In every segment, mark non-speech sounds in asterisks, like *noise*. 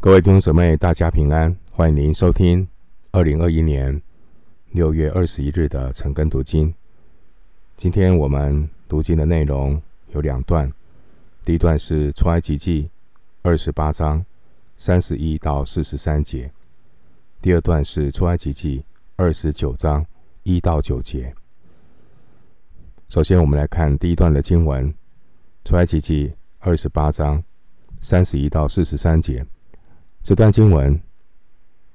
各位弟兄姊妹，大家平安！欢迎您收听二零二一年六月二十一日的晨更读经。今天我们读经的内容有两段，第一段是出埃及记二十八章三十一到四十三节，第二段是出埃及记二十九章一到九节。首先，我们来看第一段的经文，出埃及记二十八章三十一到四十三节。这段经文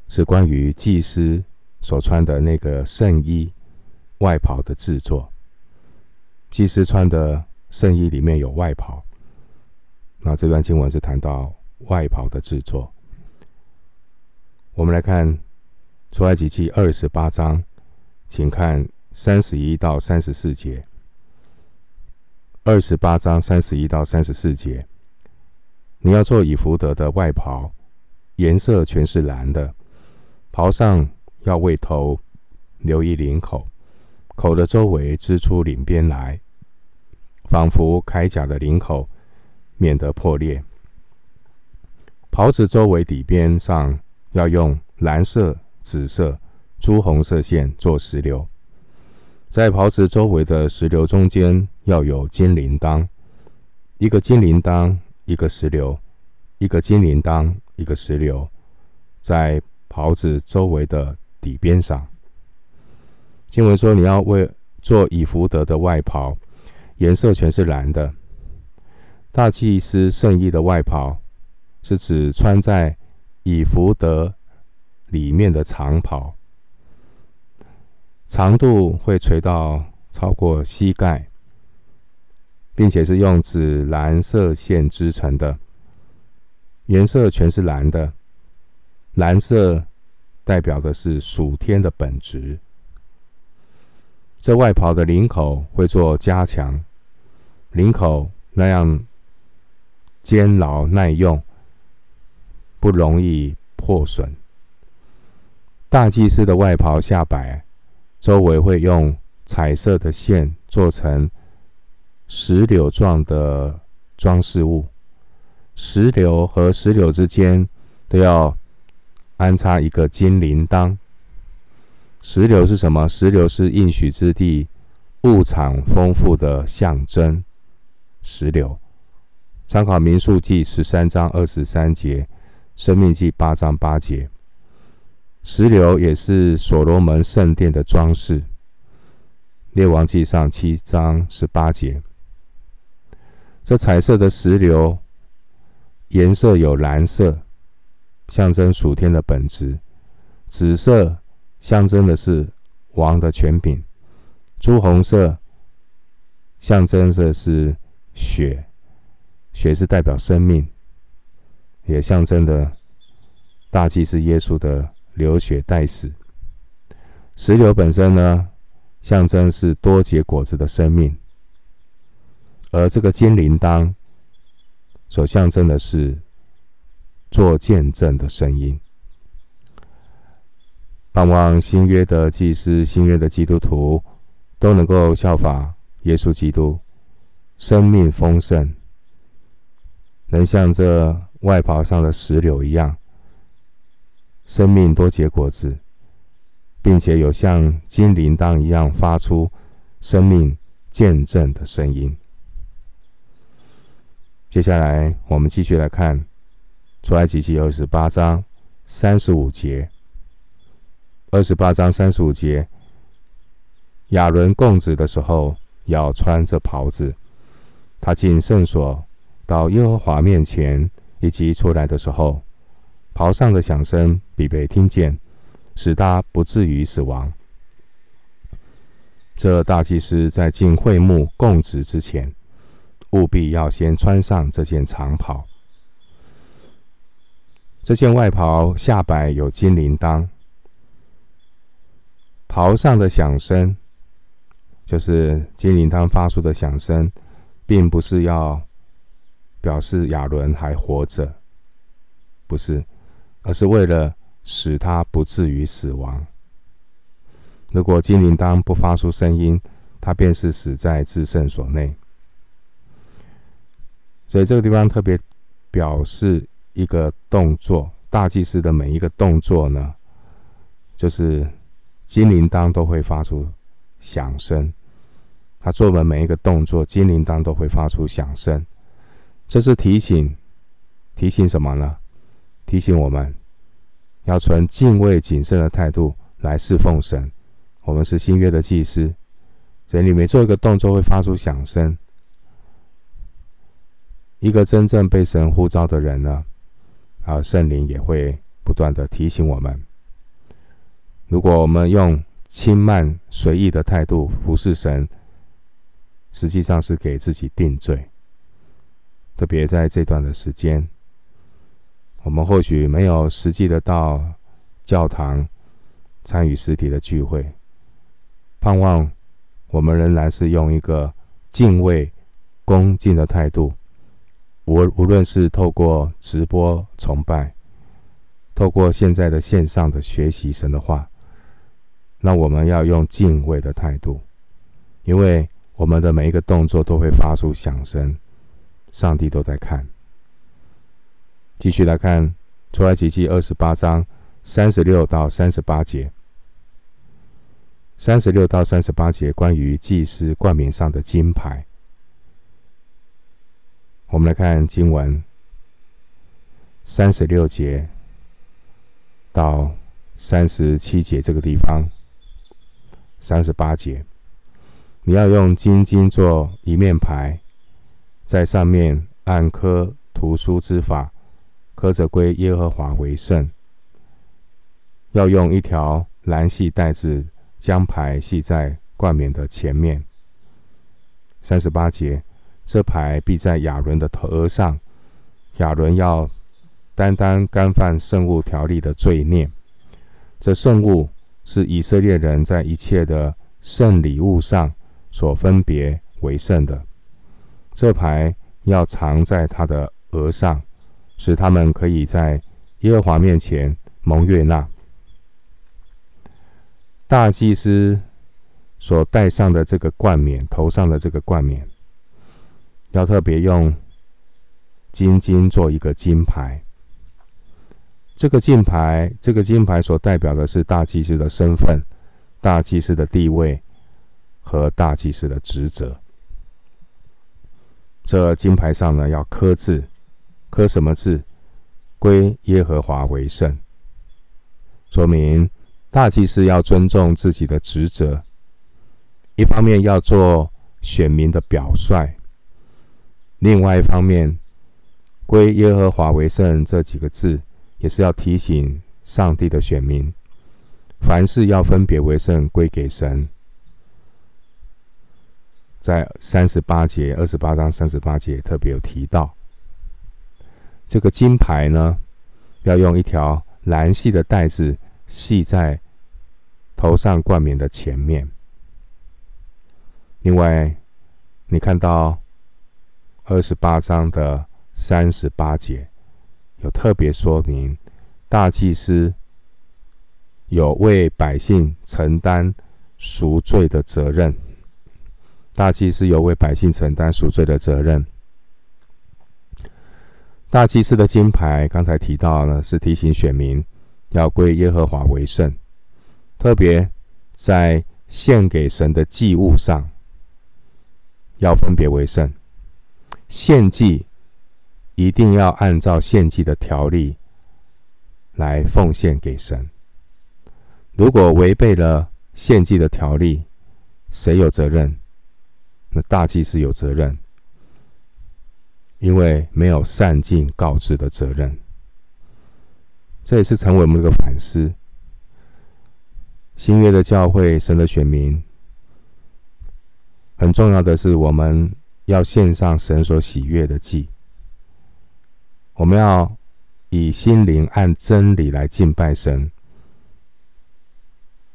是关于祭司所穿的那个圣衣外袍的制作。祭司穿的圣衣里面有外袍，那这段经文是谈到外袍的制作。我们来看出埃及记二十八章，请看三十一到三十四节。二十八章三十一到三十四节，你要做以弗得的外袍。颜色全是蓝的，袍上要为头留一领口，口的周围织出领边来，仿佛铠甲的领口，免得破裂。袍子周围底边上要用蓝色、紫色、朱红色线做石榴，在袍子周围的石榴中间要有金铃铛，一个金铃铛，一个石榴，一个金铃铛。一个石榴，在袍子周围的底边上。经文说：“你要为做以弗得的外袍，颜色全是蓝的。大祭司圣衣的外袍，是指穿在以弗得里面的长袍，长度会垂到超过膝盖，并且是用紫蓝色线织成的。”颜色全是蓝的，蓝色代表的是属天的本质。这外袍的领口会做加强，领口那样坚牢耐用，不容易破损。大祭司的外袍下摆周围会用彩色的线做成石榴状的装饰物。石榴和石榴之间都要安插一个金铃铛。石榴是什么？石榴是应许之地物产丰富的象征。石榴，参考民数记十三章二十三节，生命记八章八节。石榴也是所罗门圣殿的装饰。列王记上七章十八节。这彩色的石榴。颜色有蓝色，象征属天的本质；紫色象征的是王的权柄；朱红色象征的是血，血是代表生命，也象征的大祭司耶稣的流血代死。石榴本身呢，象征是多结果子的生命，而这个金铃铛。所象征的是做见证的声音，盼望新约的祭司、新约的基督徒都能够效法耶稣基督，生命丰盛，能像这外袍上的石榴一样，生命多结果子，并且有像金铃铛一样发出生命见证的声音。接下来，我们继续来看《出埃及记》二十八章三十五节。二十八章三十五节，亚伦供职的时候要穿着袍子，他进圣所到耶和华面前，以及出来的时候，袍上的响声必被听见，使他不至于死亡。这大祭司在进会幕供职之前。务必要先穿上这件长袍。这件外袍下摆有金铃铛，袍上的响声，就是金铃铛发出的响声，并不是要表示亚伦还活着，不是，而是为了使他不至于死亡。如果金铃铛不发出声音，他便是死在至圣所内。所以这个地方特别表示一个动作，大祭司的每一个动作呢，就是金铃铛都会发出响声。他做的每一个动作，金铃铛都会发出响声。这是提醒，提醒什么呢？提醒我们要存敬畏谨慎的态度来侍奉神。我们是新约的祭司，所以你每做一个动作会发出响声。一个真正被神呼召的人呢，啊，圣灵也会不断的提醒我们。如果我们用轻慢随意的态度服侍神，实际上是给自己定罪。特别在这段的时间，我们或许没有实际的到教堂参与实体的聚会，盼望我们仍然是用一个敬畏、恭敬的态度。无无论是透过直播崇拜，透过现在的线上的学习神的话，那我们要用敬畏的态度，因为我们的每一个动作都会发出响声，上帝都在看。继续来看出埃及记二十八章三十六到三十八节，三十六到三十八节关于祭司冠冕上的金牌。我们来看经文，三十六节到三十七节这个地方，三十八节，你要用金金做一面牌，在上面按科图书之法，刻着归耶和华为圣。要用一条蓝细带子将牌系在冠冕的前面。三十八节。这牌必在亚伦的头上，亚伦要担当干犯圣物条例的罪孽。这圣物是以色列人在一切的圣礼物上所分别为圣的。这牌要藏在他的额上，使他们可以在耶和华面前蒙悦纳。大祭司所戴上的这个冠冕，头上的这个冠冕。要特别用金金做一个金牌，这个金牌，这个金牌所代表的是大祭司的身份、大祭司的地位和大祭司的职责。这金牌上呢，要刻字，刻什么字？归耶和华为圣，说明大祭司要尊重自己的职责，一方面要做选民的表率。另外一方面，“归耶和华为圣”这几个字，也是要提醒上帝的选民，凡事要分别为圣，归给神。在三十八节、二十八章三十八节特别有提到，这个金牌呢，要用一条蓝细的带子系在头上冠冕的前面。另外，你看到。二十八章的三十八节有特别说明，大祭司有为百姓承担赎罪的责任。大祭司有为百姓承担赎罪的责任。大祭司的金牌，刚才提到呢，是提醒选民要归耶和华为圣，特别在献给神的祭物上要分别为圣。献祭一定要按照献祭的条例来奉献给神。如果违背了献祭的条例，谁有责任？那大祭司有责任，因为没有善尽告知的责任。这也是成为我们一个反思。新约的教会，神的选民，很重要的是我们。要献上神所喜悦的祭，我们要以心灵按真理来敬拜神，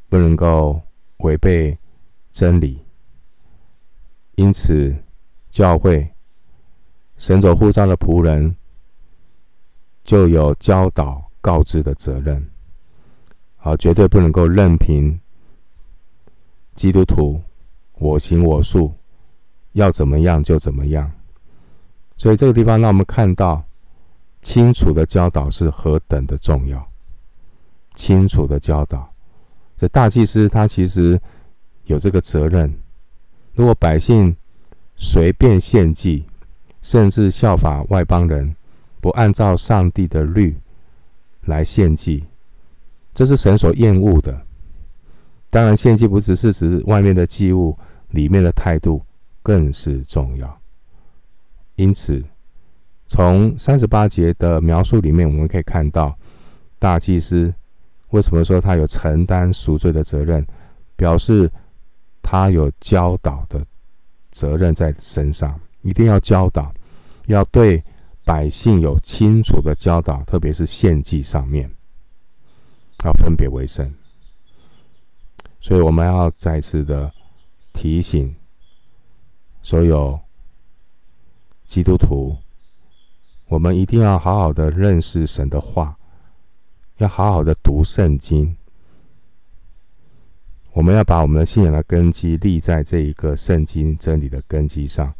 不能够违背真理。因此，教会神所呼召的仆人就有教导告知的责任，好，绝对不能够任凭基督徒我行我素。要怎么样就怎么样，所以这个地方让我们看到清楚的教导是何等的重要。清楚的教导，这大祭司他其实有这个责任。如果百姓随便献祭，甚至效法外邦人，不按照上帝的律来献祭，这是神所厌恶的。当然，献祭不只是指外面的祭物，里面的态度更是重要。因此，从三十八节的描述里面，我们可以看到大祭司为什么说他有承担赎罪的责任，表示他有教导的责任在身上，一定要教导，要对百姓有清楚的教导，特别是献祭上面要分别为圣。所以我们要再次的提醒所有基督徒，我们一定要好好的认识神的话，要好好的读圣经。我们要把我们的信仰的根基立在这一个圣经真理的根基上，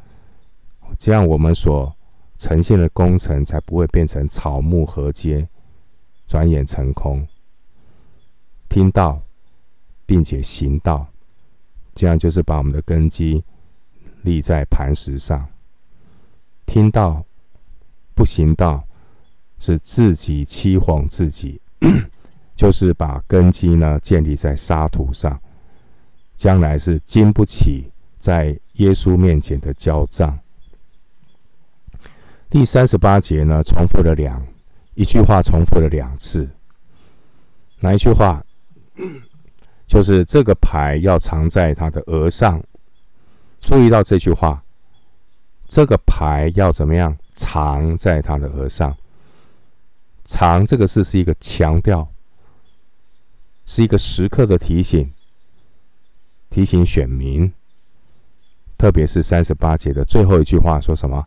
这样我们所呈现的工程才不会变成草木禾秸，转眼成空。听到。并且行道，这样就是把我们的根基立在磐石上。听道不行道，是自己欺哄自己，*clears throat* 就是把根基呢建立在沙土上，将来是经不起在耶稣面前的交账。第三十八节呢，重复了两一句话，重复了两次，哪一句话？*clears throat* 就是这个牌要藏在他的额上，注意到这句话。这个牌要怎么样藏在他的额上？藏这个字是一个强调，是一个时刻的提醒，提醒选民。特别是三十八节的最后一句话说什么？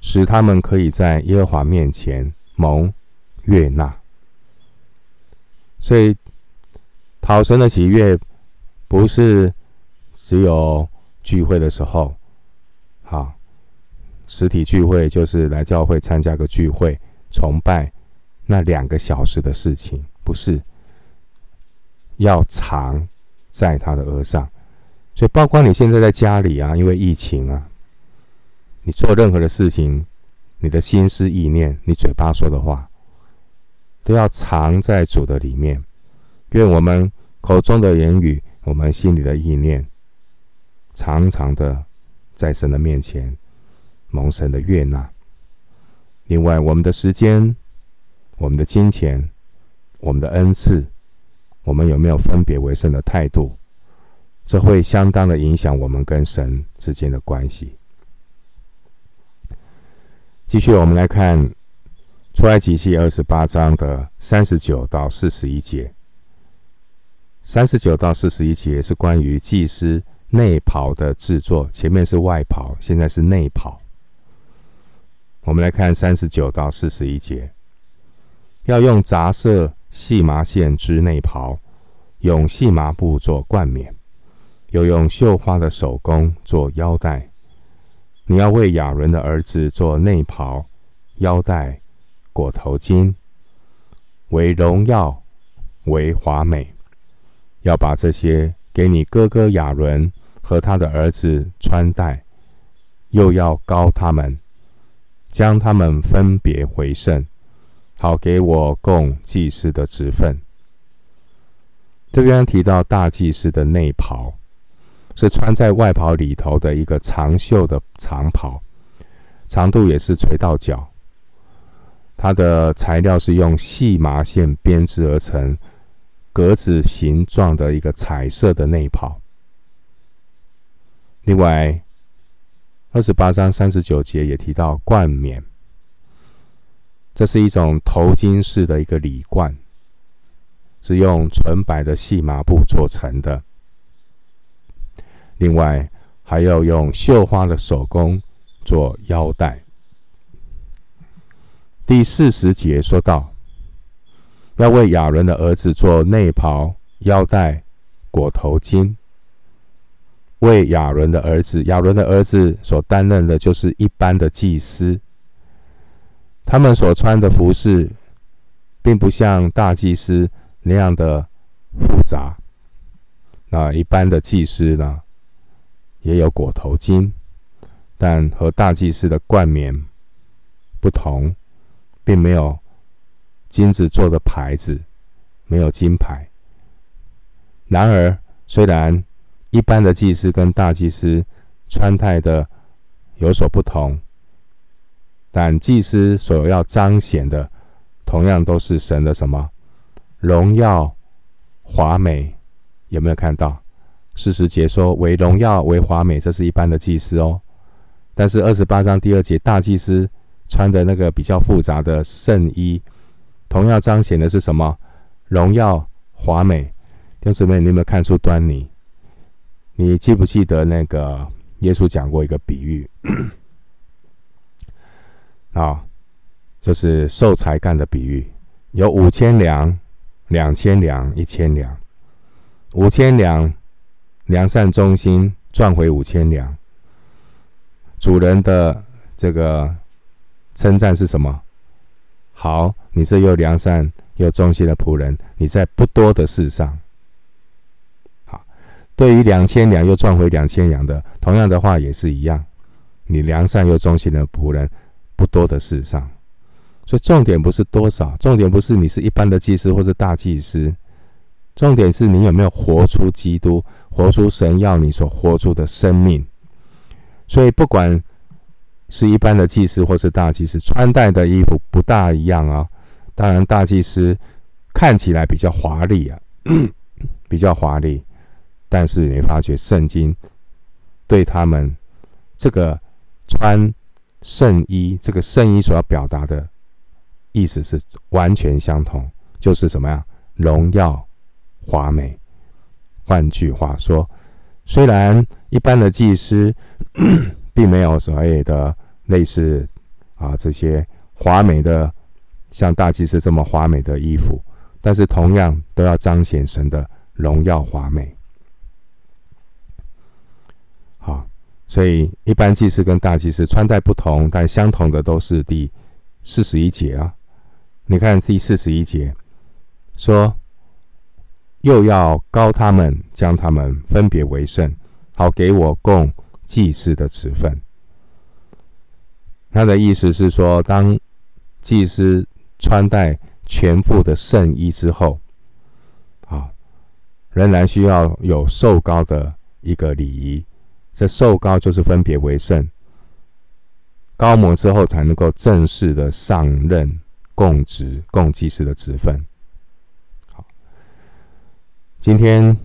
使他们可以在耶和华面前蒙悦纳。所以。讨神的喜悦，不是只有聚会的时候，好，实体聚会就是来教会参加个聚会崇拜，那两个小时的事情，不是要藏在他的额上。所以，包括你现在在家里啊，因为疫情啊，你做任何的事情，你的心思意念，你嘴巴说的话，都要藏在主的里面。愿我们口中的言语，我们心里的意念，常常的在神的面前蒙神的悦纳。另外，我们的时间、我们的金钱、我们的恩赐，我们有没有分别为圣的态度？这会相当的影响我们跟神之间的关系。继续，我们来看出埃及记二十八章的三十九到四十一节。三十九到四十一节是关于祭司内袍的制作，前面是外袍，现在是内袍。我们来看三十九到四十一节，要用杂色细麻线织内袍，用细麻布做冠冕，又用绣花的手工做腰带。你要为亚伦的儿子做内袍、腰带、裹头巾，为荣耀，为华美。要把这些给你哥哥亚伦和他的儿子穿戴，又要高他们，将他们分别回圣，好给我供祭司的职分。这边提到大祭司的内袍，是穿在外袍里头的一个长袖的长袍，长度也是垂到脚。它的材料是用细麻线编织而成。格子形状的一个彩色的内袍。另外，二十八章三十九节也提到冠冕，这是一种头巾式的一个礼冠，是用纯白的细麻布做成的。另外，还要用绣花的手工做腰带。第四十节说到。要为亚伦的儿子做内袍、腰带、裹头巾。为亚伦的儿子，亚伦的儿子所担任的就是一般的祭司。他们所穿的服饰，并不像大祭司那样的复杂。那一般的祭司呢，也有裹头巾，但和大祭司的冠冕不同，并没有金子做的牌子，没有金牌。然而，虽然一般的祭司跟大祭司穿戴的有所不同，但祭司所要彰显的，同样都是神的什么？荣耀、华美。有没有看到？四十节说为荣耀为华美，这是一般的祭司哦。但是二十八章第二节，大祭司穿的那个比较复杂的圣衣，同样彰显的是什么？荣耀华美。弟兄姊妹，你有没有看出端倪？你记不记得那个耶稣讲过一个比喻？*coughs* 啊，就是受才干的比喻，有五千两、两千两、一千两。五千两，良善忠心赚回五千两。主人的这个称赞是什么？好，你这又良善又忠心的仆人，你在不多的事上，对于两千两又赚回两千两的，同样的话也是一样。你良善又忠心的仆人，不多的世上，所以重点不是多少，重点不是你是一般的祭司或是大祭司。重点是你有没有活出基督，活出神要你所活出的生命。所以，不管是一般的祭司或是大祭司，穿戴的衣服不大一样啊。当然，大祭司看起来比较华丽啊，*coughs* 比较华丽。但是你发觉圣经对他们这个穿圣衣，这个圣衣所要表达的意思是完全相同，就是什么呀？荣耀。华美。换句话说，虽然一般的祭司 *coughs* 并没有所谓的类似啊这些华美的，像大祭司这么华美的衣服，但是同样都要彰显神的荣耀华美。好，所以一般祭司跟大祭司穿戴不同，但相同的都是第四十一节啊。你看第四十一节说。又要膏他们，将他们分别为圣，好给我供祭司的职分。他的意思是说，当祭司穿戴全副的圣衣之后，啊，仍然需要有受膏的一个礼仪。这受高就是分别为圣，膏抹之后才能够正式的上任供职，供祭司的职分。今天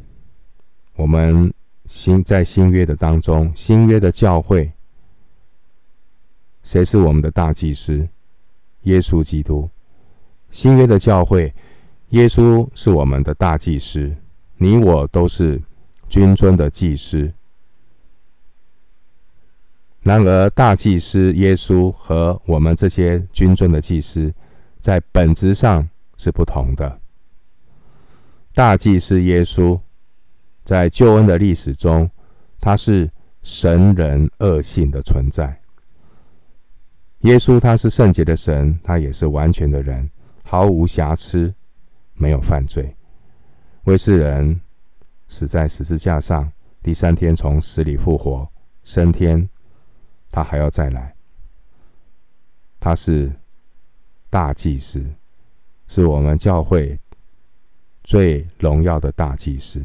我们新在新约的当中，新约的教会，谁是我们的大祭司？耶稣基督。新约的教会，耶稣是我们的大祭司，你我都是君尊的祭司。然而，大祭司耶稣和我们这些君尊的祭司，在本质上是不同的。大祭司耶稣在救恩的历史中，他是神人二性的存在。耶稣他是圣洁的神，他也是完全的人，毫无瑕疵，没有犯罪，为世人死在十字架上，第三天从死里复活，升天，他还要再来。他是大祭司，是我们教会。最荣耀的大祭司。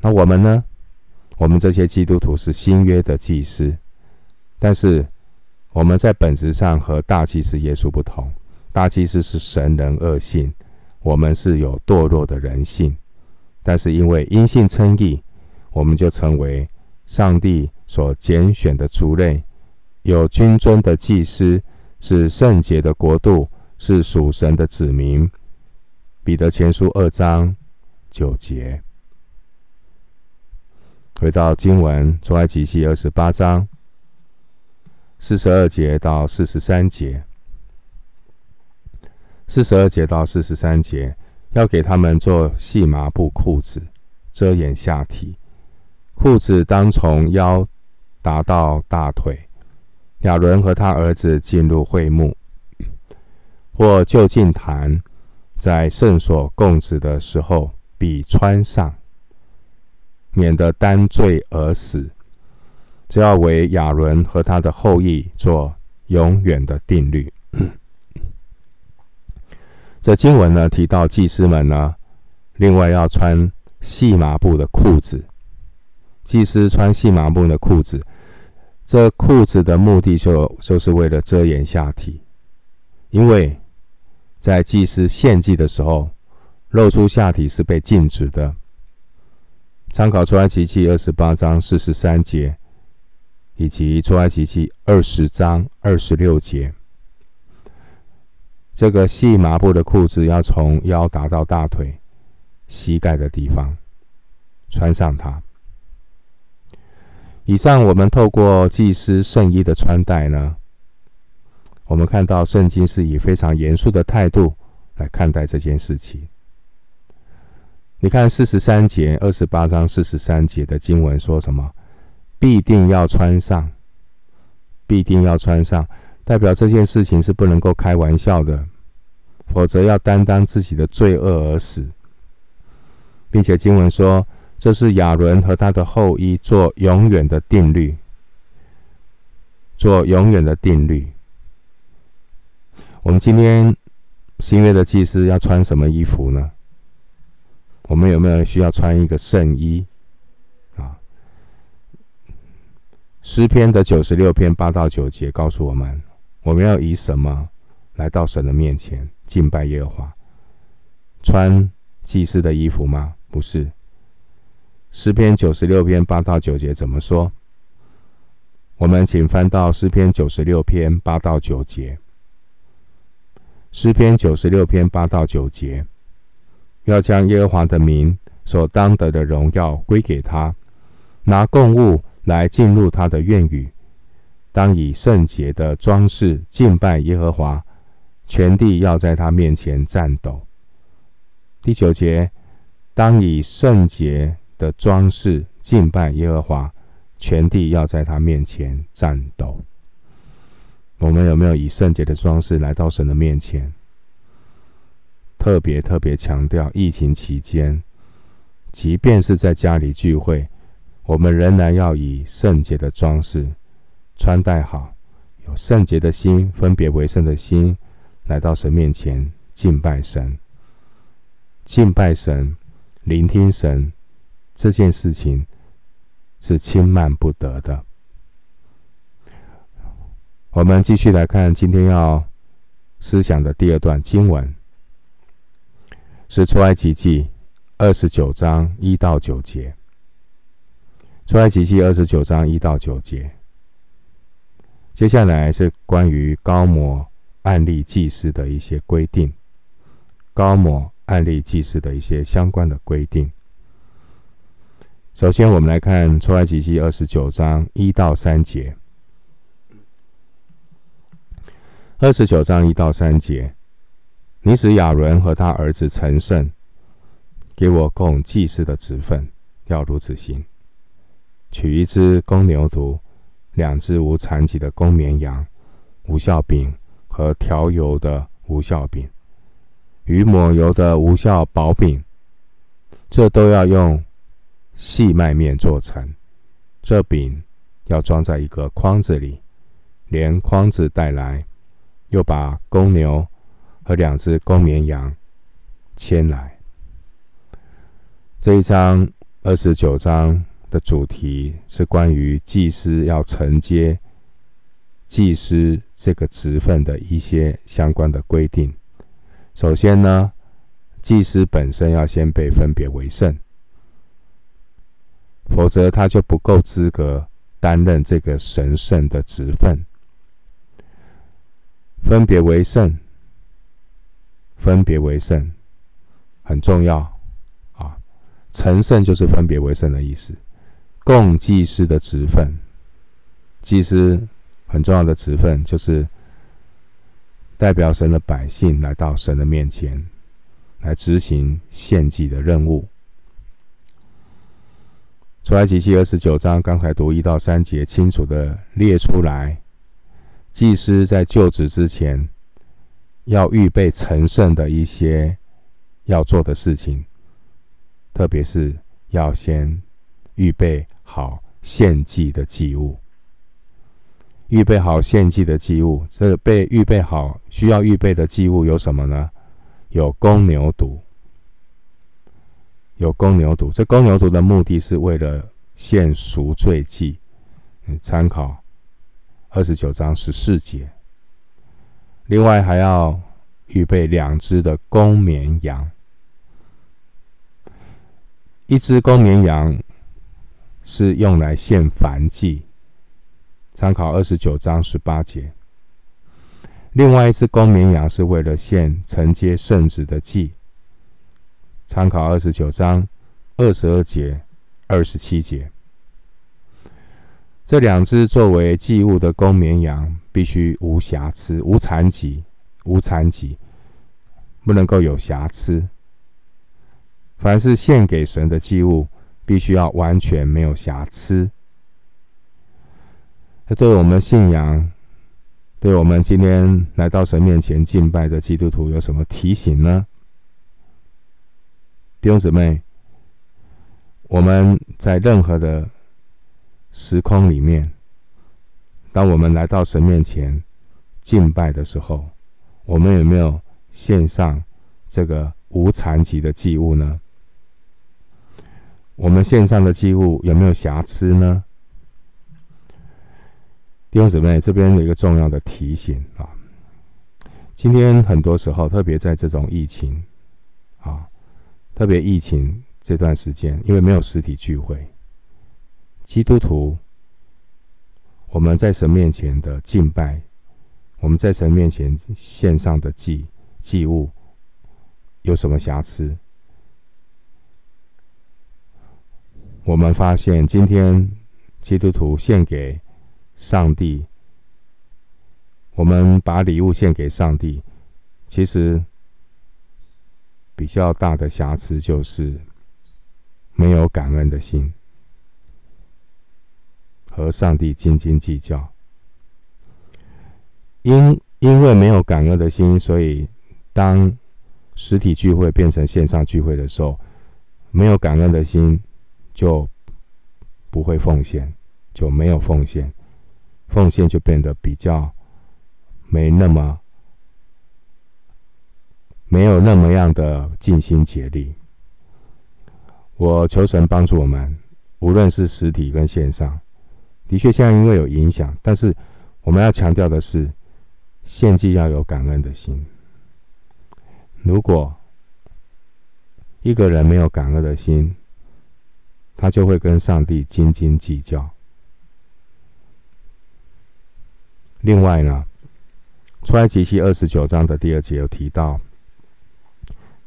那我们呢？我们这些基督徒是新约的祭司，但是我们在本质上和大祭司耶稣不同。大祭司是神人恶性，我们是有堕落的人性，但是因为因信称义，我们就成为上帝所拣选的族类，有君尊的祭司，是圣洁的国度，是属神的子民。彼得前书二章九节，回到经文，出埃及记二十八章四十二节到四十三节，四十二节到四十三节，要给他们做细麻布裤子，遮掩下体。裤子当从腰达到大腿。亚伦和他儿子进入会幕，或就近坛，在圣所供职的时候，必穿上，免得担罪而死。这要为亚伦和他的后裔做永远的定律。*coughs* 这经文呢，提到祭司们呢，另外要穿细麻布的裤子。祭司穿细麻布的裤子，这裤子的目的就就是为了遮掩下体，因为在祭司献祭的时候，露出下体是被禁止的。参考出埃及记二十八章四十三节，以及出埃及记二十章二十六节，这个细麻布的裤子要从腰打到大腿、膝盖的地方穿上它。以上我们透过祭司圣衣的穿戴呢，我们看到圣经是以非常严肃的态度来看待这件事情。你看四十三节，二十八章四十三节的经文说什么？必定要穿上，必定要穿上，代表这件事情是不能够开玩笑的，否则要担当自己的罪恶而死，并且经文说。这是亚伦和他的后裔做永远的定律，做永远的定律。我们今天新约的祭司要穿什么衣服呢？我们有没有需要穿一个圣衣啊？诗篇的九十六篇八到九节告诉我们，我们要以什么来到神的面前敬拜耶和华？穿祭司的衣服吗？不是。诗篇九十六篇八到九节怎么说？我们请翻到诗篇九十六篇八到九节。诗篇九十六篇八到九节，要将耶和华的名所当得的荣耀归给他，拿供物来进入他的院宇，当以圣洁的装饰敬拜耶和华，全地要在他面前颤抖。第九节，当以圣洁的装饰敬拜耶和华，全地要在他面前战斗。我们有没有以圣洁的装饰来到神的面前？特别特别强调，疫情期间，即便是在家里聚会，我们仍然要以圣洁的装饰穿戴好，有圣洁的心，分别为圣的心，来到神面前敬拜神，敬拜神，聆听神。这件事情是轻慢不得的。我们继续来看今天要思想的第二段经文，是出埃及记二十九章一到九节。出埃及记二十九章一到九节，接下来是关于高摩案例祭司的一些规定，高摩案例祭司的一些相关的规定。首先，我们来看出埃及记二十九章一到三节。二十九章一到三节，你使亚伦和他儿子陈胜，给我供祭司的职分，要如此行：取一只公牛犊，两只无残疾的公绵羊，无酵饼和调油的无酵饼，与抹油的无酵薄饼，这都要用。细麦面做成，这饼要装在一个筐子里，连筐子带来，又把公牛和两只公绵羊牵来。这一章二十九章的主题是关于祭司要承接祭司这个职分的一些相关的规定。首先呢，祭司本身要先被分别为圣。否则，他就不够资格担任这个神圣的职分。分别为圣，分别为圣很重要啊！成圣就是分别为圣的意思。共祭司的职分，祭司很重要的职分就是代表神的百姓来到神的面前，来执行献祭的任务。出埃及记二十九章，刚才读一到三节，清楚的列出来，祭司在就职之前，要预备成圣的一些要做的事情，特别是要先预备好献祭的祭物。预备好献祭的祭物，这被预备好需要预备的祭物有什么呢？有公牛犊，有公牛犊。这公牛犊的目的是为了献赎罪祭。参考二十九章十四节。另外还要预备两只的公绵羊，一只公绵羊是用来献燔祭。参考二十九章十八节，另外一只公绵羊是为了献承接圣职的祭。参考二十九章二十二节、二十七节，这两只作为祭物的公绵羊必须无瑕疵、无残疾、无残疾，不能够有瑕疵。凡是献给神的祭物，必须要完全没有瑕疵。这对我们信仰，对我们今天来到神面前敬拜的基督徒有什么提醒呢？弟兄姊妹，我们在任何的时空里面，当我们来到神面前敬拜的时候，我们有没有献上这个无残疾的祭物呢？我们献上的祭物有没有瑕疵呢？弟兄姊妹，这边有一个重要的提醒啊！今天很多时候，特别在这种疫情，特别疫情这段时间，因为没有实体聚会，基督徒我们在神面前的敬拜，我们在神面前献上的祭祭物有什么瑕疵？我们发现今天基督徒献给上帝，我们把礼物献给上帝，其实比较大的瑕疵就是没有感恩的心，和上帝斤斤计较。因因为没有感恩的心，所以当实体聚会变成线上聚会的时候，没有感恩的心就不会奉献，就没有奉献。奉献就变得比较没那么没有那么样的尽心竭力。我求神帮助我们，无论是实体跟线上，的确现在因为有影响，但是我们要强调的是，献祭要有感恩的心。如果一个人没有感恩的心，他就会跟上帝斤斤计较。另外呢，《出埃及记》二十九章的第二节有提到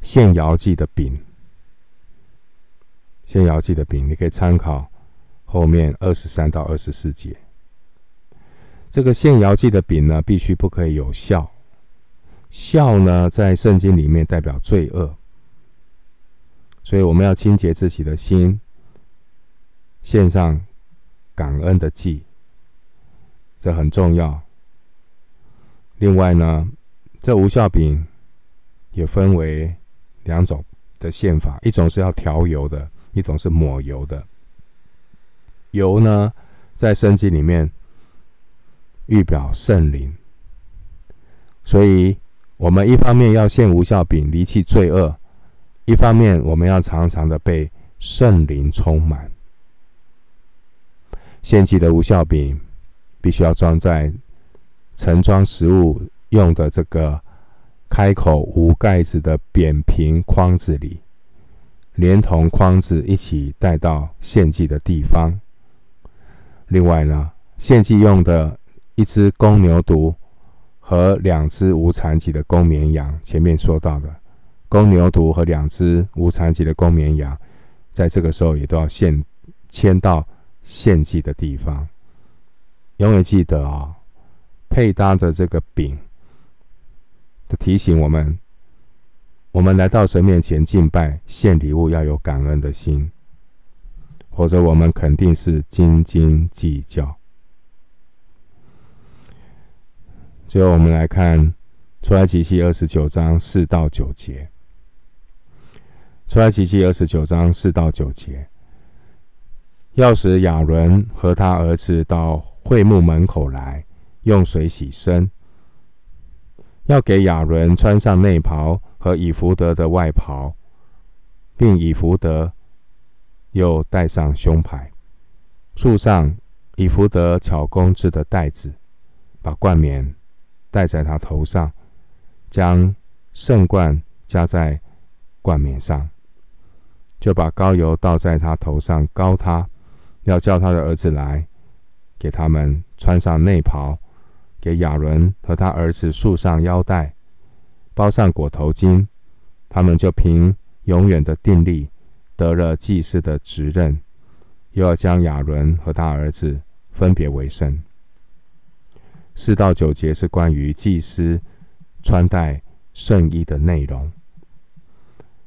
献摇祭的饼，献摇祭的饼，你可以参考后面二十三到二十四节。这个献摇祭的饼呢，必须不可以有酵，酵呢在圣经里面代表罪恶，所以我们要清洁自己的心，献上感恩的祭。这很重要。另外呢，这无效饼也分为两种的献法，一种是要调油的，一种是抹油的。油呢，在圣经里面预表圣灵，所以我们一方面要献无效饼，离弃罪恶；一方面我们要常常的被圣灵充满。献祭的无效饼。必须要装在盛装食物用的这个开口无盖子的扁平筐子里，连同筐子一起带到献祭的地方。另外呢，献祭用的一只公牛犊和两只无残疾的公绵羊，前面说到的公牛犊和两只无残疾的公绵羊，在这个时候也都要献迁到献祭的地方。永远记得啊、配搭着这个饼提醒我们：我们来到神面前敬拜献礼物，要有感恩的心，否则我们肯定是斤斤计较。最后，我们来看出埃及记二十九章四到九节。出埃及记二十九章四到九节，要使亚伦和他儿子到会幕门口来，用水洗身。要给亚伦穿上内袍和以弗得的外袍，并以弗得又戴上胸牌，束上以弗得巧工制的带子，把冠冕戴在他头上，将圣冠加在冠冕上，就把膏油倒在他头上，膏他，要叫他的儿子来，给他们穿上内袍。给亚伦和他儿子束上腰带，包上裹头巾，他们就凭永远的定力得了祭司的职任，又要将亚伦和他儿子分别为圣。四到九节是关于祭司穿戴圣衣的内容。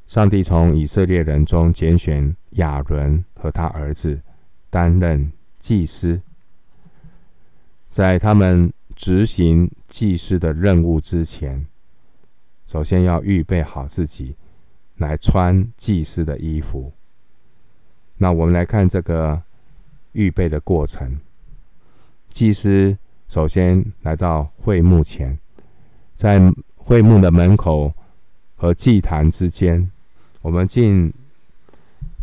上帝从以色列人中拣选亚伦和他儿子担任祭司，在他们。执行祭司的任务之前，首先要预备好自己，来穿祭司的衣服。那我们来看这个预备的过程。祭司首先来到会幕前，在会幕的门口和祭坛之间，我们进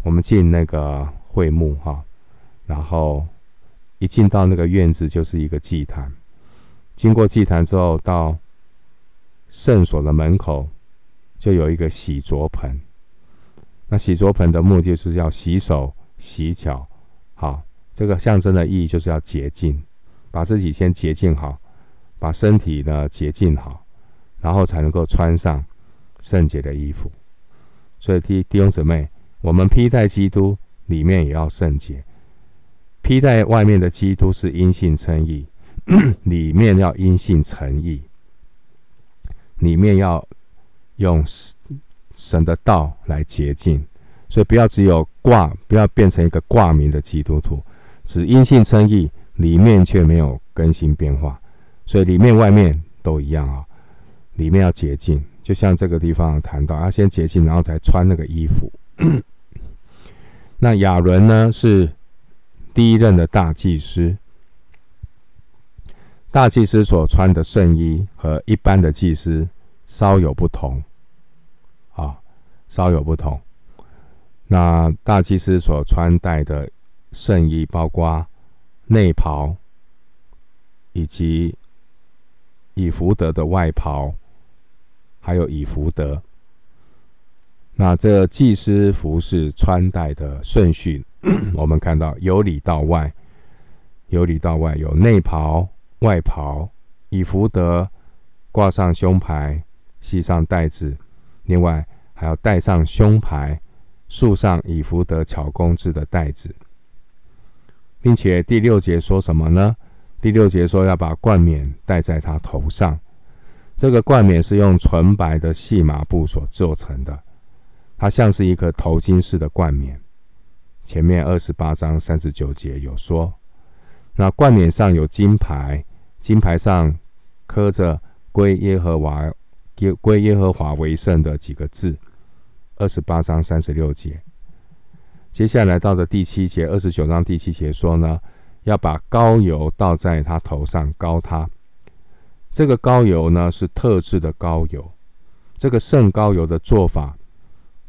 我们进那个会幕哈，然后一进到那个院子就是一个祭坛。经过祭坛之后，到圣所的门口就有一个洗濯盆。那洗濯盆的目的是要洗手、洗脚，好，这个象征的意义就是要洁净，把自己先洁净好，把身体呢洁净好，然后才能够穿上圣洁的衣服。所以弟弟兄姊妹，我们披戴基督，里面也要圣洁；披戴外面的基督是阴性称义。*coughs* 里面要因信诚意，里面要用神的道来洁净，所以不要只有挂，不要变成一个挂名的基督徒，只因信称义，里面却没有更新变化，所以里面外面都一样啊，里面要洁净，就像这个地方谈到，要先洁净，然后才穿那个衣服。*coughs* 那亚伦呢，是第一任的大祭司。大祭司所穿的圣衣和一般的祭司稍有不同，啊，稍有不同。那大祭司所穿戴的圣衣包括内袍，以及以弗得的外袍，还有以弗得。那这祭司服饰穿戴的顺序，*clears throat* 我们看到由里到外，由里到外有内袍。外袍，以福德，挂上胸牌，系上带子，另外还要带上胸牌，束上以福德巧工制的带子，并且第六节说什么呢？第六节说要把冠冕戴在他头上，这个冠冕是用纯白的细麻布所做成的，它像是一个头巾式的冠冕。前面二十八章三十九节有说，那冠冕上有金牌。金牌上刻着“归耶和华”、“归耶和华为圣”的几个字。二十八章三十六节，接下来到的第七节，二十九章第七节说呢，要把膏油倒在他头上，膏他。这个膏油呢是特制的膏油，这个圣膏油的做法，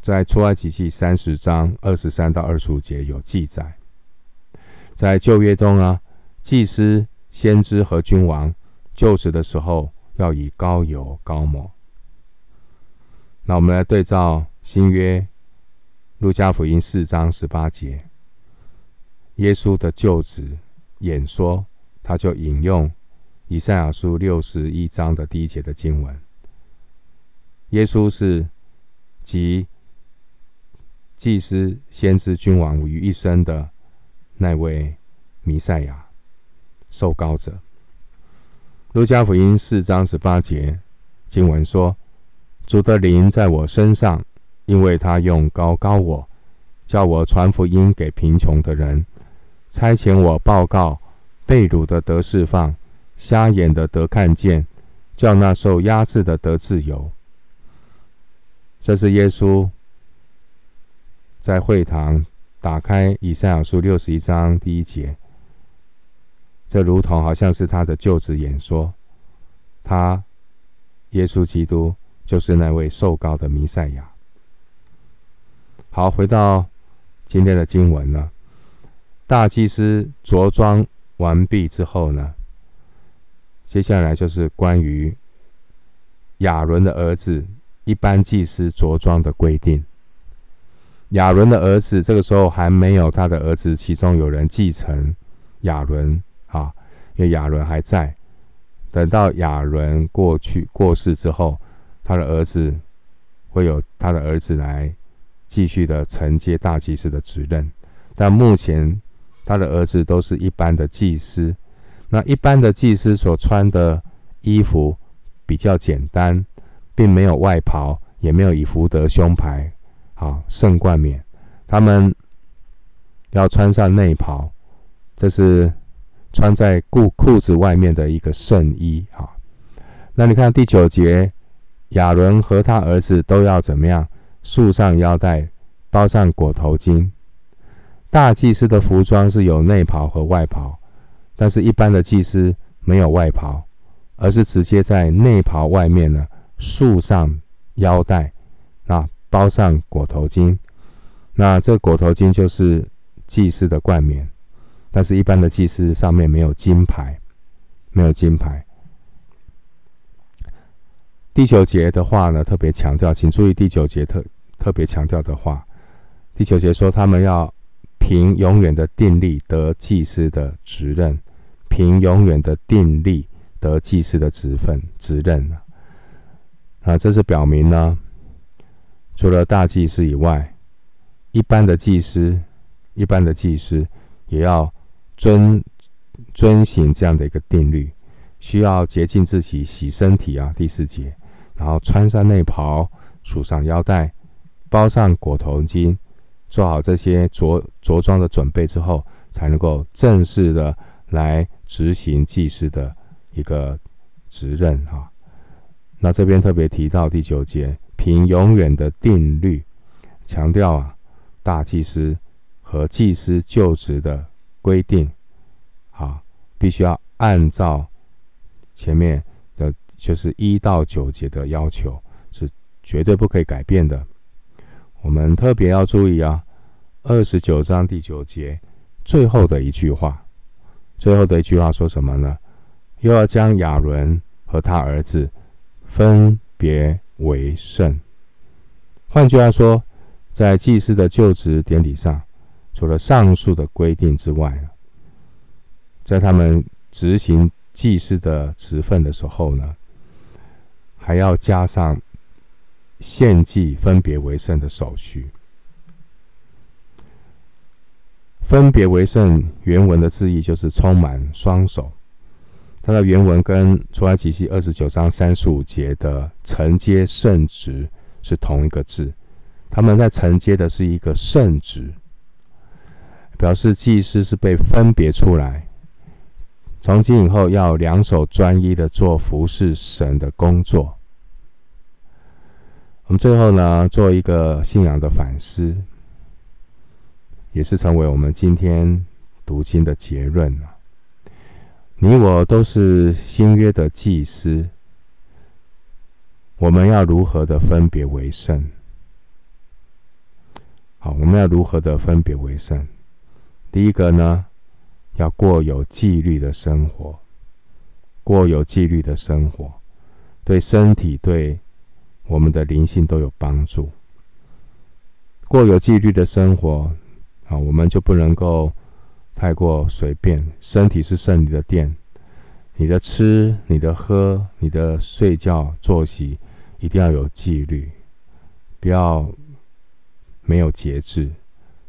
在出埃及记三十章二十三到二十五节有记载。在旧约中啊，祭司。先知和君王就职的时候，要以高油高抹。那我们来对照新约，路加福音四章十八节，耶稣的就职演说，他就引用以赛亚书六十一章的第一节的经文。耶稣是集祭司、先知、君王于一身的那位弥赛亚。受膏者，路加福音四章十八节经文说：“主的灵在我身上，因为他用膏膏我，叫我传福音给贫穷的人，差遣我报告被掳的得释放，瞎眼的得看见，叫那受压制的得自由。这是耶稣在会堂打开以赛亚书六十一章第一节，这如同好像是他的就职演说。他耶稣基督就是那位受膏的弥赛亚。好，回到今天的经文呢。大祭司着装完毕之后呢，接下来就是关于亚伦的儿子。一般祭司着装的规定，亚伦的儿子这个时候还没有他的儿子，其中有人继承亚伦啊，因为亚伦还在。等到亚伦过去过世之后，他的儿子会有他的儿子来继续的承接大祭司的职任。但目前他的儿子都是一般的祭司，那一般的祭司所穿的衣服比较简单。并没有外袍，也没有以福德胸牌，好圣冠冕。他们要穿上内袍，这是穿在裤裤子外面的一个圣衣。啊，那你看第九节，亚伦和他儿子都要怎么样？束上腰带，包上裹头巾。大祭司的服装是有内袍和外袍，但是一般的祭司没有外袍，而是直接在内袍外面呢。束上腰带，啊，包上裹头巾，那这裹头巾就是祭司的冠冕，但是一般的祭司上面没有金牌，没有金牌。第九节的话呢，特别强调，请注意第九节特特别强调的话，第九节说他们要凭永远的定力得祭司的职任，凭永远的定力得祭司的职分职任。啊，这是表明呢，除了大祭司以外，一般的祭司，一般的祭司也要遵遵行这样的一个定律，需要洁净自己，洗身体啊。第四节，然后穿上内袍，束上腰带，包上裹头巾，做好这些着着装的准备之后，才能够正式的来执行祭司的一个职任啊。那这边特别提到第九节，凭永远的定律，强调啊，大祭司和祭司就职的规定，啊，必须要按照前面的，就是一到九节的要求，是绝对不可以改变的。我们特别要注意啊，二十九章第九节最后的一句话，最后的一句话说什么呢？又要将亚伦和他儿子。分别为圣。换句话说，在祭司的就职典礼上，除了上述的规定之外，在他们执行祭司的职分的时候呢，还要加上献祭分别为圣的手续。分别为圣原文的字义就是充满双手。它的原文跟出埃及记二十九章三十五节的承接圣职是同一个字，他们在承接的是一个圣职，表示祭司是被分别出来，从今以后要两手专一的做服侍神的工作。我们最后呢，做一个信仰的反思，也是成为我们今天读经的结论。你我都是新约的祭司，我们要如何的分别为圣？好，我们要如何的分别为圣？第一个呢，要过有纪律的生活，过有纪律的生活，对身体、对我们的灵性都有帮助。过有纪律的生活，啊，我们就不能够。太过随便，身体是圣灵的殿，你的吃、你的喝、你的睡觉作息，一定要有纪律，不要没有节制，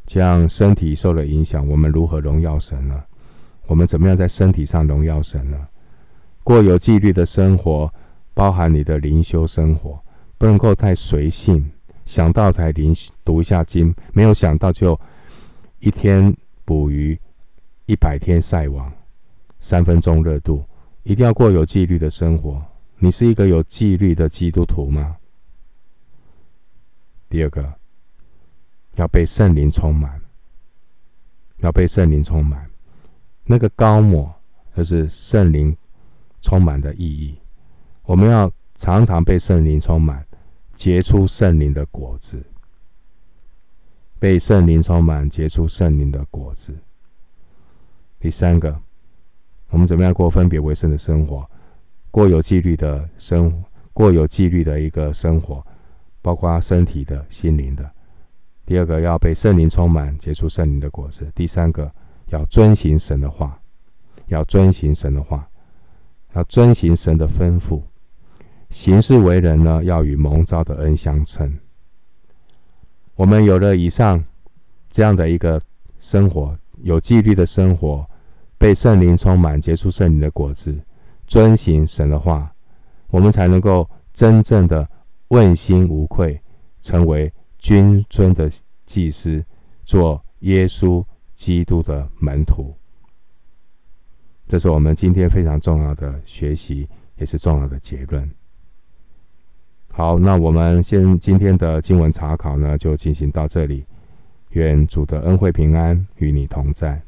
这样身体受了影响，我们如何荣耀神呢？我们怎么样在身体上荣耀神呢？过有纪律的生活，包含你的灵修生活，不能够太随性，想到才灵读一下经，没有想到就一天捕鱼。一百天晒网，三分钟热度，一定要过有纪律的生活。你是一个有纪律的基督徒吗？第二个，要被圣灵充满，要被圣灵充满。那个高抹就是圣灵充满的意义。我们要常常被圣灵充满，结出圣灵的果子。被圣灵充满，结出圣灵的果子。第三个，我们怎么样过分别为圣的生活？过有纪律的生活，过有纪律的一个生活，包括身体的、心灵的。第二个，要被圣灵充满，结出圣灵的果子。第三个，要遵行神的话，要遵行神的话，要遵行神的吩咐。行事为人呢，要与蒙召的恩相称。我们有了以上这样的一个生活，有纪律的生活，被圣灵充满，结出圣灵的果子，遵行神的话，我们才能够真正的问心无愧，成为君尊的祭司，做耶稣基督的门徒。这是我们今天非常重要的学习，也是重要的结论。好，那我们先今天的经文查考呢，就进行到这里。愿主的恩惠平安与你同在。